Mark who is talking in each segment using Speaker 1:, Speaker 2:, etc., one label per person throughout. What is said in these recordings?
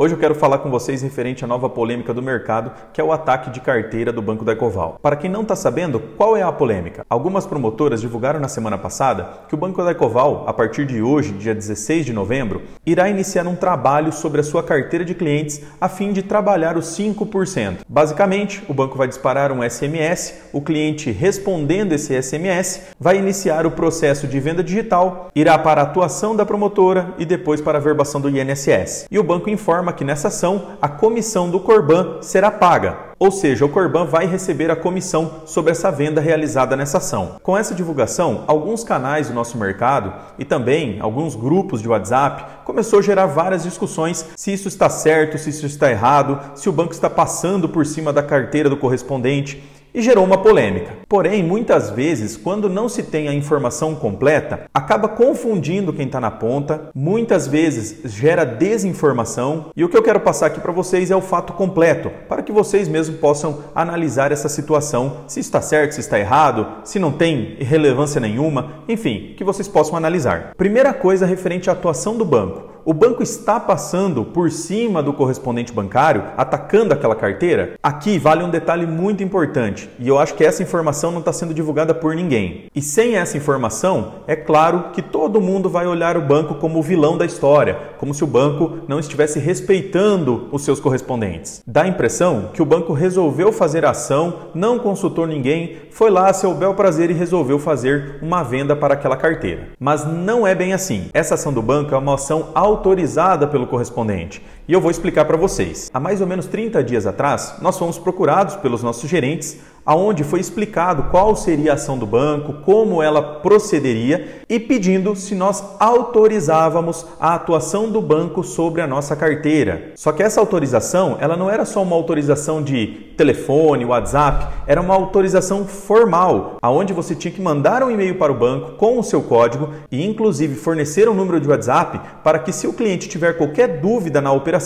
Speaker 1: Hoje eu quero falar com vocês referente à nova polêmica do mercado, que é o ataque de carteira do Banco da Ecoval. Para quem não está sabendo, qual é a polêmica? Algumas promotoras divulgaram na semana passada que o Banco da Ecoval, a partir de hoje, dia 16 de novembro, irá iniciar um trabalho sobre a sua carteira de clientes a fim de trabalhar os 5%. Basicamente, o banco vai disparar um SMS, o cliente respondendo esse SMS vai iniciar o processo de venda digital, irá para a atuação da promotora e depois para a verbação do INSS. E o banco informa que nessa ação a comissão do Corban será paga, ou seja, o Corban vai receber a comissão sobre essa venda realizada nessa ação. Com essa divulgação, alguns canais do nosso mercado e também alguns grupos de WhatsApp começou a gerar várias discussões se isso está certo, se isso está errado, se o banco está passando por cima da carteira do correspondente e gerou uma polêmica. Porém, muitas vezes, quando não se tem a informação completa, acaba confundindo quem está na ponta, muitas vezes gera desinformação. E o que eu quero passar aqui para vocês é o fato completo, para que vocês mesmos possam analisar essa situação, se está certo, se está errado, se não tem relevância nenhuma, enfim, que vocês possam analisar. Primeira coisa referente à atuação do banco o banco está passando por cima do correspondente bancário, atacando aquela carteira? Aqui vale um detalhe muito importante e eu acho que essa informação não está sendo divulgada por ninguém. E sem essa informação, é claro que todo mundo vai olhar o banco como o vilão da história, como se o banco não estivesse respeitando os seus correspondentes. Dá a impressão que o banco resolveu fazer ação, não consultou ninguém, foi lá a seu bel prazer e resolveu fazer uma venda para aquela carteira. Mas não é bem assim. Essa ação do banco é uma ação auto autorizada pelo correspondente. E eu vou explicar para vocês. Há mais ou menos 30 dias atrás, nós fomos procurados pelos nossos gerentes aonde foi explicado qual seria a ação do banco, como ela procederia e pedindo se nós autorizávamos a atuação do banco sobre a nossa carteira. Só que essa autorização, ela não era só uma autorização de telefone, WhatsApp, era uma autorização formal, aonde você tinha que mandar um e-mail para o banco com o seu código e inclusive fornecer um número de WhatsApp para que se o cliente tiver qualquer dúvida na operação,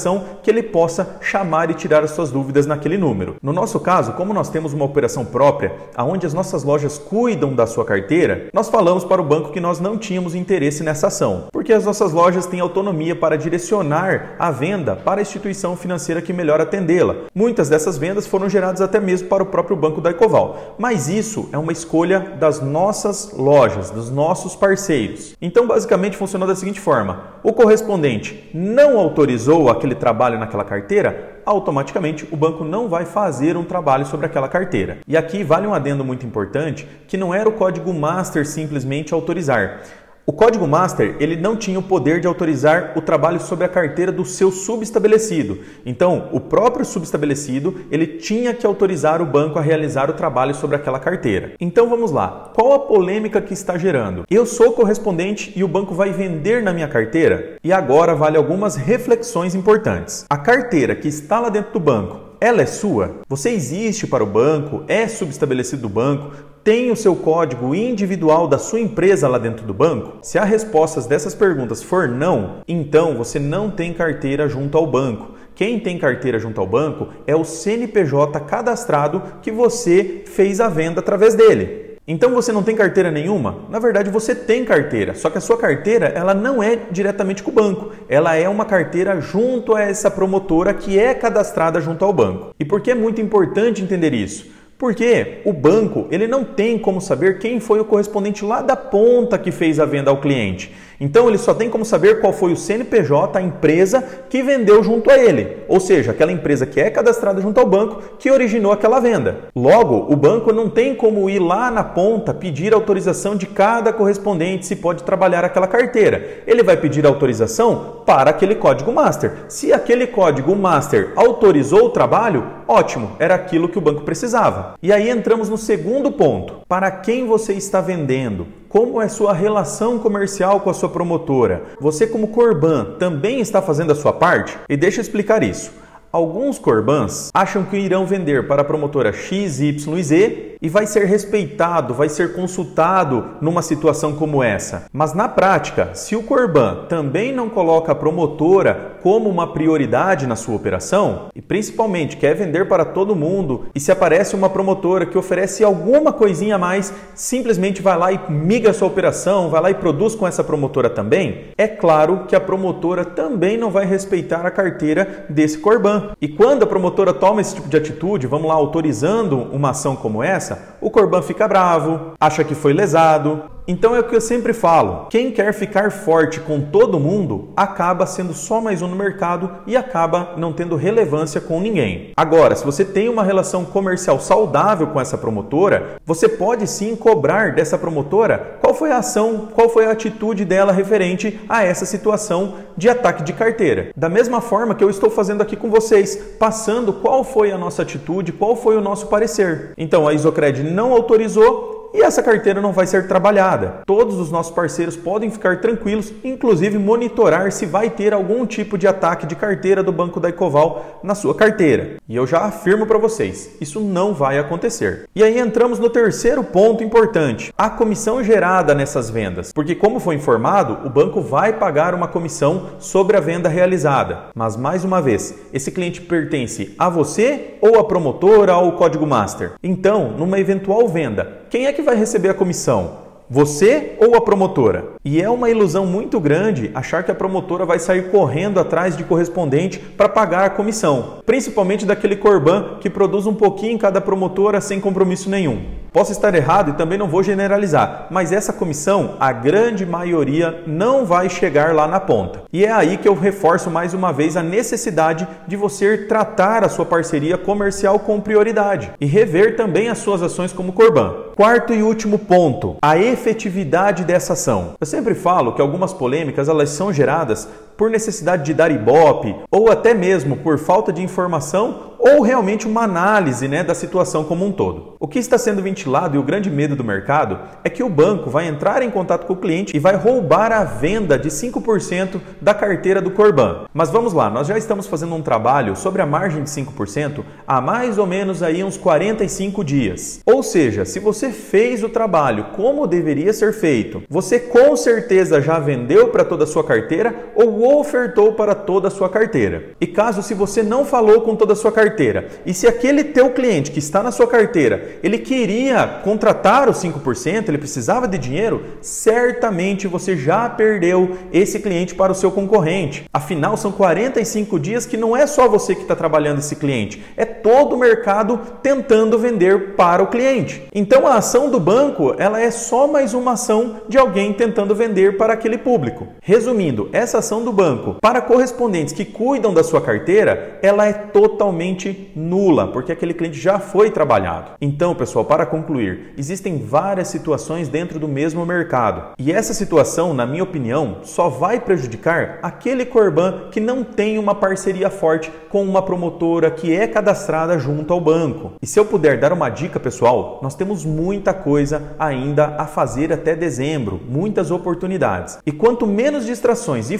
Speaker 1: que ele possa chamar e tirar as suas dúvidas naquele número. No nosso caso, como nós temos uma operação operação própria, aonde as nossas lojas cuidam da sua carteira, nós falamos para o banco que nós não tínhamos interesse nessa ação, porque as nossas lojas têm autonomia para direcionar a venda para a instituição financeira que melhor atendê-la. Muitas dessas vendas foram geradas até mesmo para o próprio banco da Ecoval, mas isso é uma escolha das nossas lojas, dos nossos parceiros. Então, basicamente, funcionou da seguinte forma: o correspondente não autorizou aquele trabalho naquela carteira, automaticamente o banco não vai fazer um trabalho sobre aquela carteira. E aqui vale um adendo muito importante, que não era o código master simplesmente autorizar. O código master ele não tinha o poder de autorizar o trabalho sobre a carteira do seu subestabelecido. Então, o próprio subestabelecido ele tinha que autorizar o banco a realizar o trabalho sobre aquela carteira. Então, vamos lá. Qual a polêmica que está gerando? Eu sou correspondente e o banco vai vender na minha carteira? E agora vale algumas reflexões importantes. A carteira que está lá dentro do banco ela é sua? Você existe para o banco? É subestabelecido do banco? Tem o seu código individual da sua empresa lá dentro do banco? Se a resposta dessas perguntas for não, então você não tem carteira junto ao banco. Quem tem carteira junto ao banco é o CNPJ cadastrado que você fez a venda através dele. Então você não tem carteira nenhuma? Na verdade você tem carteira, só que a sua carteira ela não é diretamente com o banco, ela é uma carteira junto a essa promotora que é cadastrada junto ao banco. E por que é muito importante entender isso? Porque o banco ele não tem como saber quem foi o correspondente lá da ponta que fez a venda ao cliente. Então ele só tem como saber qual foi o CNPJ, a empresa que vendeu junto a ele, ou seja, aquela empresa que é cadastrada junto ao banco que originou aquela venda. Logo, o banco não tem como ir lá na ponta pedir autorização de cada correspondente se pode trabalhar aquela carteira. Ele vai pedir autorização para aquele código master. Se aquele código master autorizou o trabalho, ótimo, era aquilo que o banco precisava. E aí entramos no segundo ponto. Para quem você está vendendo? Como é sua relação comercial com a sua promotora? Você, como Corban, também está fazendo a sua parte? E deixa eu explicar isso. Alguns Corbans acham que irão vender para a promotora X, Y e Z e vai ser respeitado, vai ser consultado numa situação como essa. Mas na prática, se o Corban também não coloca a promotora como uma prioridade na sua operação e principalmente quer vender para todo mundo e se aparece uma promotora que oferece alguma coisinha a mais, simplesmente vai lá e migra sua operação, vai lá e produz com essa promotora também, é claro que a promotora também não vai respeitar a carteira desse Corban. E quando a promotora toma esse tipo de atitude, vamos lá autorizando uma ação como essa, o Corban fica bravo, acha que foi lesado, então é o que eu sempre falo: quem quer ficar forte com todo mundo acaba sendo só mais um no mercado e acaba não tendo relevância com ninguém. Agora, se você tem uma relação comercial saudável com essa promotora, você pode sim cobrar dessa promotora qual foi a ação, qual foi a atitude dela referente a essa situação de ataque de carteira. Da mesma forma que eu estou fazendo aqui com vocês, passando qual foi a nossa atitude, qual foi o nosso parecer. Então a Isocred não autorizou e essa carteira não vai ser trabalhada. Todos os nossos parceiros podem ficar tranquilos, inclusive monitorar se vai ter algum tipo de ataque de carteira do Banco da Ecoval na sua carteira. E eu já afirmo para vocês, isso não vai acontecer. E aí entramos no terceiro ponto importante, a comissão gerada nessas vendas. Porque como foi informado, o banco vai pagar uma comissão sobre a venda realizada. Mas mais uma vez, esse cliente pertence a você ou a promotora ou o código master? Então, numa eventual venda, quem é que vai receber a comissão? Você ou a promotora? E é uma ilusão muito grande achar que a promotora vai sair correndo atrás de correspondente para pagar a comissão, principalmente daquele corban que produz um pouquinho em cada promotora sem compromisso nenhum. Posso estar errado e também não vou generalizar, mas essa comissão, a grande maioria, não vai chegar lá na ponta. E é aí que eu reforço mais uma vez a necessidade de você tratar a sua parceria comercial com prioridade e rever também as suas ações como Corban. Quarto e último ponto, a efetividade dessa ação. Eu sempre falo que algumas polêmicas elas são geradas por necessidade de dar ibope ou até mesmo por falta de informação ou realmente uma análise né, da situação como um todo. O que está sendo ventilado e o grande medo do mercado é que o banco vai entrar em contato com o cliente e vai roubar a venda de 5% da carteira do Corban. Mas vamos lá, nós já estamos fazendo um trabalho sobre a margem de 5% há mais ou menos aí uns 45 dias. Ou seja, se você fez o trabalho como deveria ser feito, você com certeza já vendeu para toda a sua carteira ou ofertou para toda a sua carteira. E caso se você não falou com toda a sua carteira. E se aquele teu cliente que está na sua carteira, ele queria contratar os 5%, ele precisava de dinheiro, certamente você já perdeu esse cliente para o seu concorrente. Afinal, são 45 dias que não é só você que está trabalhando esse cliente, é todo o mercado tentando vender para o cliente. Então a ação do banco, ela é só mais uma ação de alguém tentando vender para aquele público. Resumindo, essa ação do banco para correspondentes que cuidam da sua carteira, ela é totalmente nula, porque aquele cliente já foi trabalhado. Então, pessoal, para concluir, existem várias situações dentro do mesmo mercado. E essa situação, na minha opinião, só vai prejudicar aquele Corban que não tem uma parceria forte com uma promotora que é cadastrada junto ao banco. E se eu puder dar uma dica, pessoal, nós temos muita coisa ainda a fazer até dezembro, muitas oportunidades. E quanto menos distrações e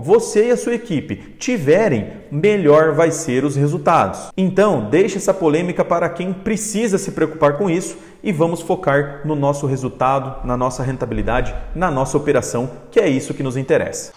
Speaker 1: você e a sua equipe tiverem, melhor vai ser os resultados. Então, deixe essa polêmica para quem precisa se preocupar com isso e vamos focar no nosso resultado, na nossa rentabilidade, na nossa operação, que é isso que nos interessa.